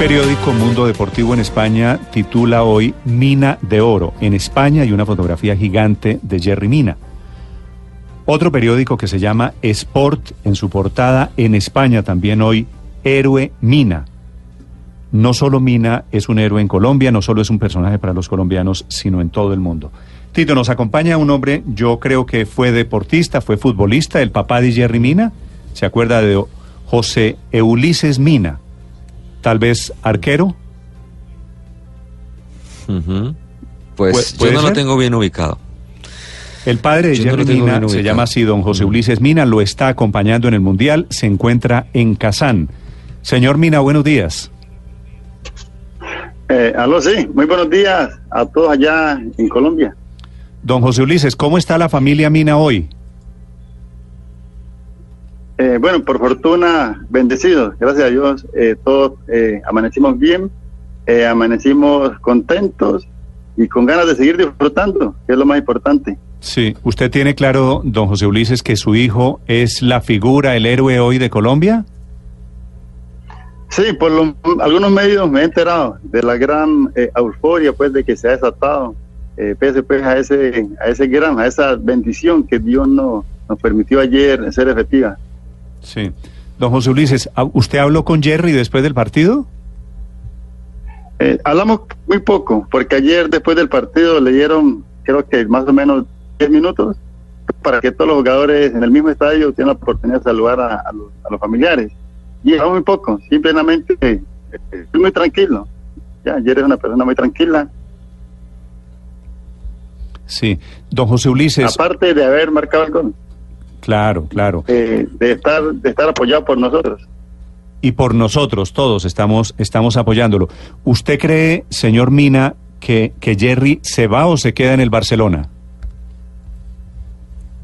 Periódico Mundo Deportivo en España titula hoy Mina de Oro. En España hay una fotografía gigante de Jerry Mina. Otro periódico que se llama Sport en su portada en España también hoy Héroe Mina. No solo Mina es un héroe en Colombia, no solo es un personaje para los colombianos, sino en todo el mundo. Tito, nos acompaña un hombre, yo creo que fue deportista, fue futbolista, el papá de Jerry Mina. ¿Se acuerda de José Ulises Mina? Tal vez arquero. Pues ¿Puede yo no ser? lo tengo bien ubicado. El padre de no Jerry tengo Mina se llama así don José Ulises Mina, lo está acompañando en el Mundial, se encuentra en Kazán. Señor Mina, buenos días. Eh, aló, sí, muy buenos días a todos allá en Colombia. Don José Ulises, ¿cómo está la familia Mina hoy? Eh, bueno, por fortuna, bendecidos, gracias a Dios, eh, todos eh, amanecimos bien, eh, amanecimos contentos y con ganas de seguir disfrutando, que es lo más importante. Sí, ¿usted tiene claro, don José Ulises, que su hijo es la figura, el héroe hoy de Colombia? Sí, por lo- algunos medios me he enterado de la gran eh, euforia pues de que se ha desatado, eh, pese pues a ese, a ese gran, a esa bendición que Dios no- nos permitió ayer ser efectiva. Sí. Don José Ulises, ¿a- ¿usted habló con Jerry después del partido? Eh, hablamos muy poco, porque ayer después del partido le dieron, creo que más o menos 10 minutos, para que todos los jugadores en el mismo estadio tengan la oportunidad de saludar a, a los, a los familiares. Y hablamos muy poco, simplemente eh, estoy muy tranquilo. Ya, ayer es una persona muy tranquila, Sí. Don José Ulises, aparte de haber marcado el gol, claro, claro. eh, de, estar, de estar apoyado por nosotros. y por nosotros todos estamos, estamos apoyándolo. ¿Usted cree, señor Mina, que, que Jerry se va o se queda en el Barcelona?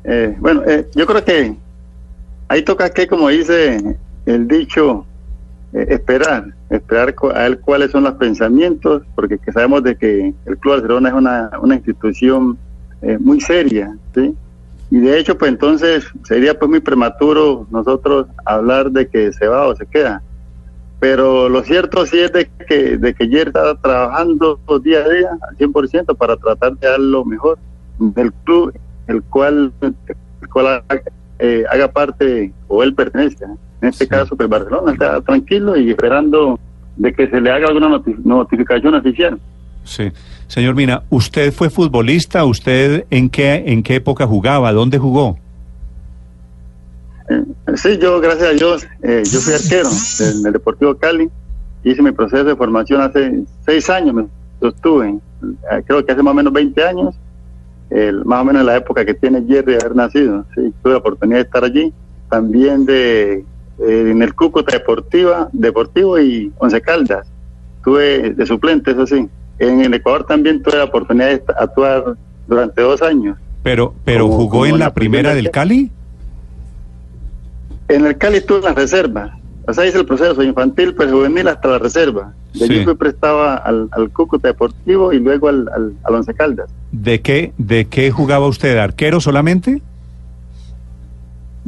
Eh, bueno, eh, yo creo que ahí toca que, como dice el dicho, eh, esperar, esperar a ver cuáles son los pensamientos, porque que sabemos de que el Club Barcelona es una, una institución eh, muy seria, ¿sí? Y de hecho, pues entonces sería pues muy prematuro nosotros hablar de que se va o se queda. Pero lo cierto sí es de que, de que ayer está trabajando día a día al 100% para tratar de dar lo mejor del club, el cual, el cual haga, eh, haga parte o él pertenece. En este Sí. caso, pues Barcelona está tranquilo y esperando de que se le haga alguna noti- notificación oficial. Sí. Señor Mina, ¿usted fue futbolista? ¿Usted en qué, en qué época jugaba? ¿Dónde jugó? Eh, sí, yo, gracias a Dios, eh, yo fui arquero del, del Deportivo Cali. Hice mi proceso de formación hace seis años, me. Eh, creo que hace más o menos 20 años, el- más o menos en la época que tiene Jerry de haber nacido. Sí, tuve la oportunidad de estar allí. También de eh, en el Cúcuta Deportiva, Deportivo y Once Caldas. Tuve de suplente, eso sí. En el Ecuador también tuve la oportunidad de actuar durante dos años. Pero, pero Como- jugó como en la la primera primera del Cali. En el Cali estuve en la reserva. O sea, hice el proceso infantil, pues juvenil hasta la reserva. De Sí. allí fui prestaba al, al Cúcuta Deportivo y luego al, al, al Once Caldas. ¿De qué, ¿De qué jugaba usted? ¿Arquero solamente?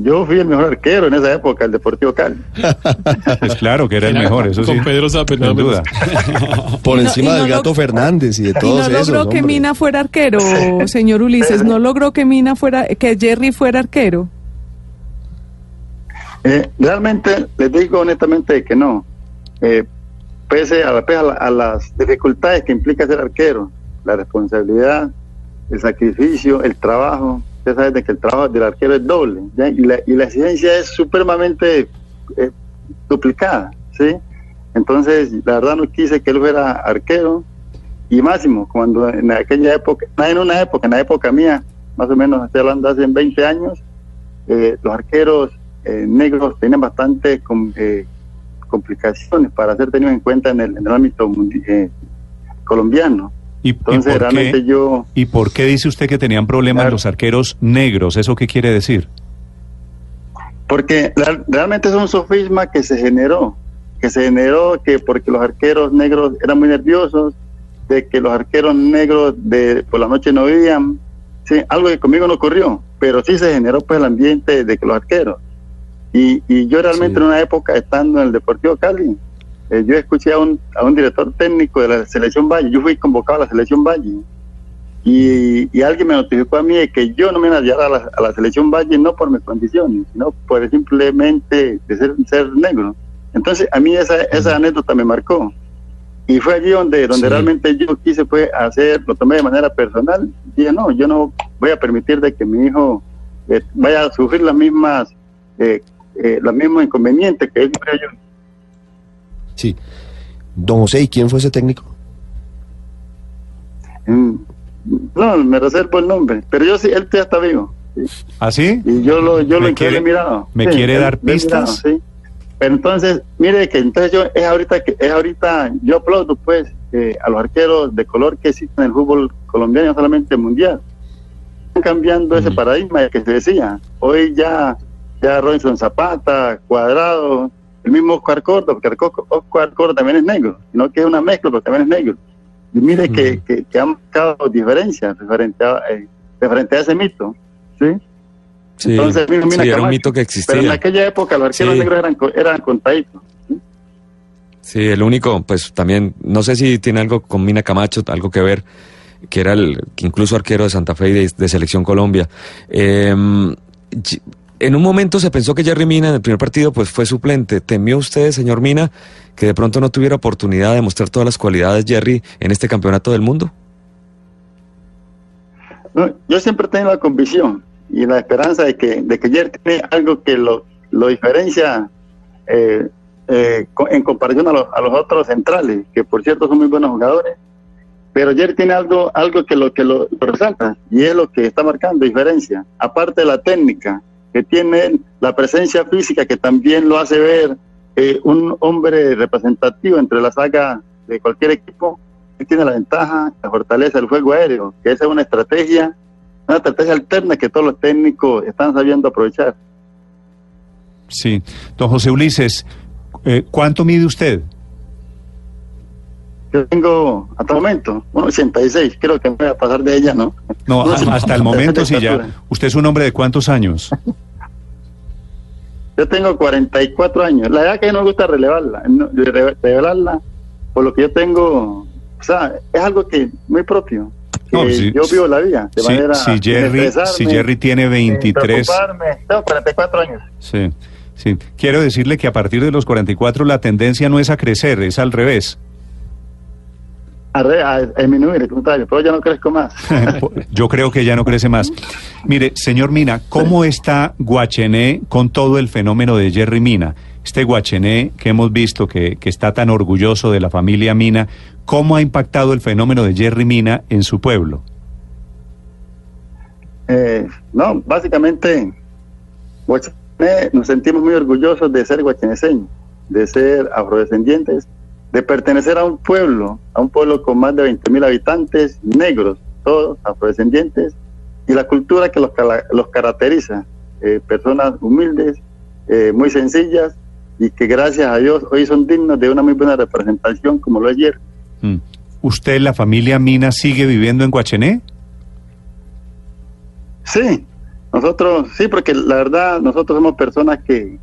Yo fui el mejor arquero en esa época, el Deportivo Cali. Pues claro que era el mejor, eso sí. Con Pedro Zapata, Sin duda. Por no- encima no del gato Fernández y de todos no esos. logró que hombre. Mina fuera arquero, señor Ulises. No logró que Mina fuera, que Jerry fuera arquero. Eh, realmente, les digo honestamente que no. Eh, pese a, pese a la- a las dificultades que implica ser arquero, la responsabilidad, el sacrificio, el trabajo. Usted sabe de que el trabajo del arquero es doble. Y, la, y la exigencia es supremamente eh, duplicada. ¿sí? Entonces, la verdad no quise que él fuera arquero y máximo cuando en aquella época, en una época, en la época mía, más o menos estoy hablando hace 20 años, eh, los arqueros eh, negros tenían bastante com- complicaciones para ser tenido en cuenta en el, en el ámbito colombiano. ¿Y, y Entonces, por realmente qué, yo... ¿Y por qué dice usted que tenían problemas Claro. los arqueros negros? ¿Eso qué quiere decir? Porque real- realmente es un sofisma que se generó, que se generó que porque los arqueros negros eran muy nerviosos, de que los arqueros negros de por la noche no vivían, sí, algo que conmigo no ocurrió, pero sí se generó pues el ambiente de que los arqueros. Y, y yo realmente Sí. en una época estando en el Deportivo Cali, eh, yo escuché a un, a un director técnico de la selección Valle, yo fui convocado a la selección Valle, y, y alguien me notificó a mí de que yo no me iba a la, a la selección Valle no por mis condiciones, sino por simplemente de ser, ser negro. Entonces a mí esa, esa anécdota me marcó. Y fue allí donde, donde Sí. realmente yo quise fue hacer, lo tomé de manera personal. Dije, no, yo no voy a permitir de que mi hijo eh, vaya a sufrir las mismas, eh, eh, los mismos inconvenientes que él sufrió yo. Sí. Don José, ¿y quién fue ese técnico? Mm, No, me reservo el nombre, pero yo sí, él ya está vivo. ¿Así? Y yo lo, yo ¿Me lo quiere- he mirado. me quiere él- dar mirado, pistas? sí. Pero entonces, mire que entonces yo es ahorita que es ahorita yo aplaudo pues eh, a los arqueros de color que existen en el fútbol colombiano, no solamente mundial. Están cambiando ese Mm. paradigma que se decía. Hoy ya ya Robinson Zapata, Cuadrado, el mismo Oscar Córdoba, porque Oscar Córdoba también es negro, sino que es una mezcla, pero también es negro. Y mire que, Mm. que, que han marcado diferencias referente a, eh, referente a ese mito. ¿sí? Sí, Entonces, mira, mira, sí, era un mito que Pero en existía. aquella época los arqueros Sí. negros eran, eran contaditos. Sí, el único, pues también, no sé si tiene algo con Mina Camacho, algo que ver, que era el incluso arquero de Santa Fe y de, de Selección Colombia. Eh, en un momento se pensó que Jerry Mina en el primer partido pues fue suplente. ¿Temió usted, señor Mina, que de pronto no tuviera oportunidad de mostrar todas las cualidades Jerry en este campeonato del mundo? Yo siempre he tenido la convicción y la esperanza de que, de que Jerry tiene algo que lo, lo diferencia eh, eh, en comparación a los, a los otros centrales, que por cierto son muy buenos jugadores. Pero Jerry tiene algo, algo que lo que lo, lo resalta y es lo que está marcando diferencia. Aparte de la técnica, que tiene él, la presencia física que también lo hace ver eh, un hombre representativo entre la saga de cualquier equipo, él tiene la ventaja, la fortaleza del juego aéreo, que esa es una estrategia, una estrategia alterna que todos los técnicos están sabiendo aprovechar. Sí. Don José Ulises, eh, ¿cuánto mide usted? Yo tengo, hasta el momento, 1,86, creo que me voy a pasar de ella, ¿no? No, hasta el momento sí ya. ¿Usted es un hombre de cuántos años? Yo tengo 44 años. La edad que no me gusta relevarla, no, re- revelarla, por lo que yo tengo, o sea, es algo que muy propio. que No, yo vivo la vida de Si, manera si Jerry, estresarme, si Jerry tiene sin 23, preocuparme. Tengo 44 años. sí, sí. Quiero decirle que a partir de los 44 la tendencia no es a crecer, es al revés. A, disminuir el contrario, pero ya no crezco más. Yo creo que ya no crece más. Mire, señor Mina, ¿cómo está Guachené con todo el fenómeno de Jerry Mina? Este Guachené que hemos visto que, que está tan orgulloso de la familia Mina, ¿cómo ha impactado el fenómeno de Jerry Mina en su pueblo? Eh, no, básicamente, Guachené, nos sentimos muy orgullosos de ser guacheneseños, de ser afrodescendientes, de pertenecer a un pueblo, a un pueblo con más de 20 mil habitantes, negros, todos afrodescendientes, y la cultura que los, los caracteriza, eh, personas humildes, eh, muy sencillas, y que gracias a Dios hoy son dignos de una muy buena representación como lo es ayer. Mm. ¿Usted, la familia Mina, sigue viviendo en Guachené? Sí, nosotros, sí, porque la verdad, nosotros somos personas que,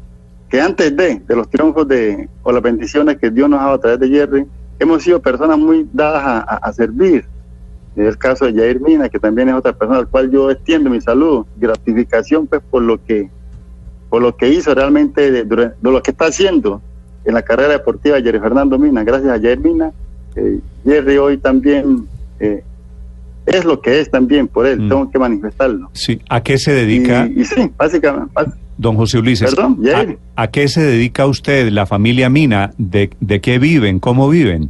que antes de, de los triunfos de, o las bendiciones que Dios nos ha dado a través de Jerry, hemos sido personas muy dadas a, a- a servir. En el caso de Jair Mina, que también es otra persona al cual yo extiendo mi salud, gratificación pues por lo que, por lo que hizo realmente, de, de lo que está haciendo en la carrera deportiva de Jerry Fernando Mina. Gracias a Jair Mina, eh, Jerry hoy también eh, es lo que es también por él, Mm. tengo que manifestarlo. Sí. ¿A qué se dedica, Y, y sí, básicamente. bas- don José Ulises? Perdón. ¿A, a qué se dedica usted, la familia Mina? ¿De, de qué viven? ¿Cómo viven?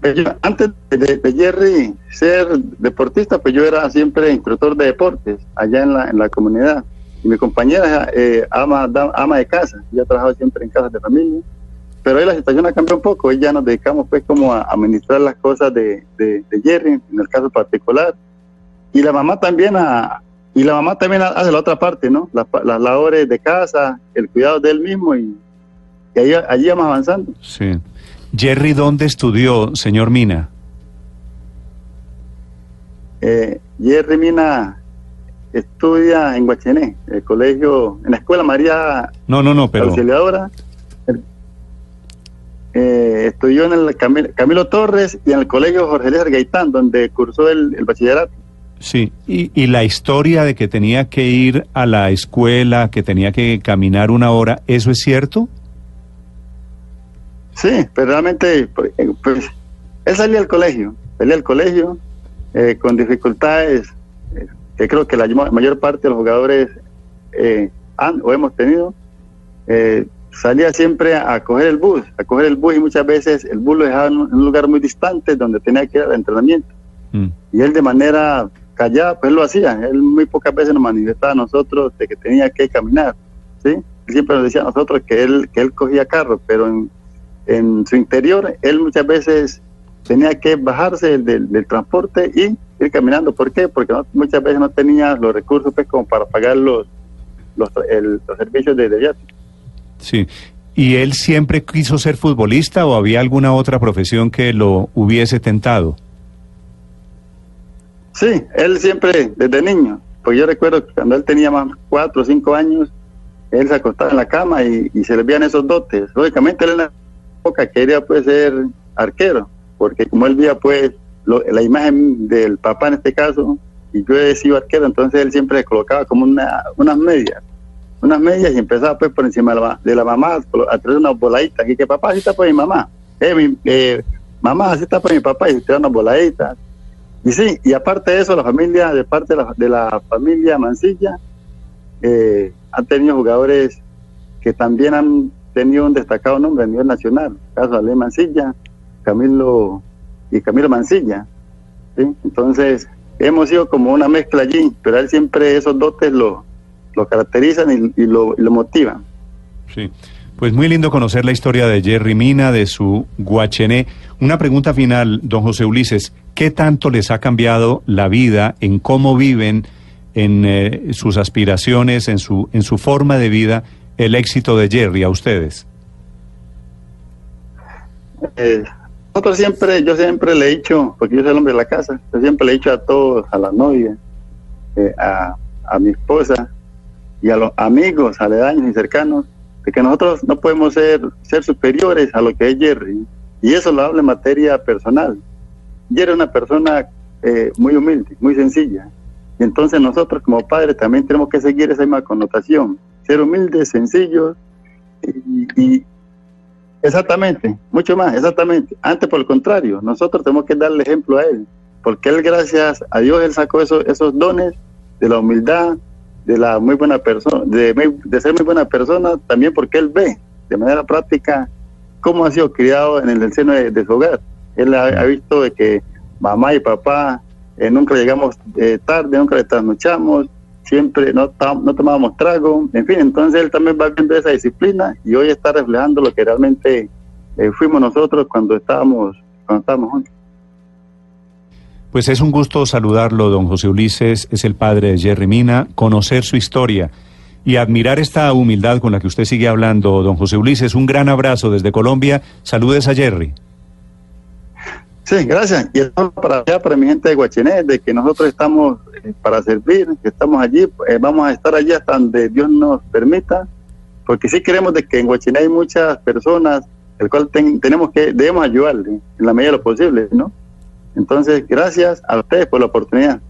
pues yo, antes de, de Jerry ser deportista, pues yo era siempre instructor de deportes allá en la, en la comunidad. y mi compañera eh, ama, da- ama de casa, ella ha trabajado siempre en casas de familia, pero hoy la situación ha cambiado un poco, hoy ya nos dedicamos pues como a administrar las cosas de, de, de Jerry, en el caso particular, y la mamá también a, y la mamá también hace la otra parte, ¿no? Las, las labores de casa, el cuidado de él mismo y, y ahí, allí vamos avanzando. Sí. Jerry, ¿dónde estudió, señor Mina? Eh, Jerry Mina estudia en Guachené, el colegio, en la escuela María No, no, no, pero... Auxiliadora. Eh, estudió en el Camilo, Camilo Torres y en el colegio Jorge Eliezer Gaitán, donde cursó el, el bachillerato. Sí, y, y la historia de que tenía que ir a la escuela, que tenía que caminar una hora, ¿eso es cierto? Sí, pero realmente, pues, eh, pues, él salía al colegio, salía al colegio eh, con dificultades eh, que creo que la ma- mayor parte de los jugadores eh, han o hemos tenido. Eh, salía siempre a coger el bus, a coger el bus y muchas veces el bus lo dejaba en un en un lugar muy distante donde tenía que ir al entrenamiento. Mm. Y él de manera callada, pues lo hacía. Él muy pocas veces nos manifestaba a nosotros de que tenía que caminar. ¿sí? Siempre nos decía a nosotros que él, que él cogía carro, pero en, en su interior él muchas veces tenía que bajarse del, del transporte y ir caminando. ¿Por qué? Porque no- muchas veces no tenía los recursos pues, como para pagar los, los, el- los servicios de, de viático. Sí. ¿Y él siempre quiso ser futbolista o había alguna otra profesión que lo hubiese tentado? Sí, él siempre, desde niño, pues yo recuerdo que cuando él tenía más cuatro o cinco años, él se acostaba en la cama y, y se le veían esos dotes. Lógicamente él en la época quería pues ser arquero, porque como él veía pues lo- la imagen del papá en este caso, y yo he sido arquero, entonces él siempre colocaba como una, unas medias, unas medias y empezaba pues por encima de la, de la mamá a traer unas voladitas, y que papá así está por mi mamá, eh, eh, mamá así está por mi papá y se traía unas voladitas. Y sí, y aparte de eso, la familia, de parte de la, de la familia Mancilla, eh, han tenido jugadores que también han tenido un destacado nombre a nivel nacional. Caso Ale Mancilla, Camilo y Camilo Mancilla. ¿sí? Entonces, hemos sido como una mezcla allí, pero él siempre esos dotes lo, lo caracterizan y, y lo, y lo motivan. Sí. Pues muy lindo conocer la historia de Jerry Mina, de su Guachené. Una pregunta final, don José Ulises. ¿Qué tanto les ha cambiado la vida en cómo viven, en eh, sus aspiraciones, en su, en su forma de vida, el éxito de Jerry a ustedes? Eh, nosotros siempre, yo siempre le he dicho, porque yo soy el hombre de la casa, yo siempre le he dicho a todos, a la novia, eh, a, a mi esposa y a los amigos aledaños y cercanos, de que nosotros no podemos ser, ser superiores a lo que es Jerry. Y eso lo habla en materia personal. Jerry es una persona eh, muy humilde, muy sencilla. Y entonces nosotros como padres también tenemos que seguir esa misma connotación. Ser humildes, sencillos y, Exactamente, mucho más, exactamente. Antes, por el contrario, nosotros tenemos que darle ejemplo a él, porque él, gracias a Dios, él sacó esos, esos dones de la humildad, de la muy buena persona, de, de ser muy buena persona, también porque él ve de manera práctica cómo ha sido criado en el seno de, su hogar. Él ha, visto de que mamá y papá eh, nunca llegamos eh, tarde, nunca le trasnochamos, siempre no, no tomábamos trago, en fin, entonces él también va viendo esa disciplina y hoy está reflejando lo que realmente eh, fuimos nosotros cuando estábamos, cuando estábamos juntos. Pues es un gusto saludarlo, don José Ulises, es el padre de Jerry Mina, conocer su historia y admirar esta humildad con la que usted sigue hablando, don José Ulises. Un gran abrazo desde Colombia. Saludes a Jerry. Sí, gracias. Y eso para allá, para mi gente de Guachené, de que nosotros estamos eh, para servir, que estamos allí, eh, vamos a estar allí hasta donde Dios nos permita, porque sí queremos de que en Guachené hay muchas personas, el cual ten- tenemos que, debemos ayudarle en la medida de lo posible, ¿no? Entonces, gracias a ustedes por la oportunidad.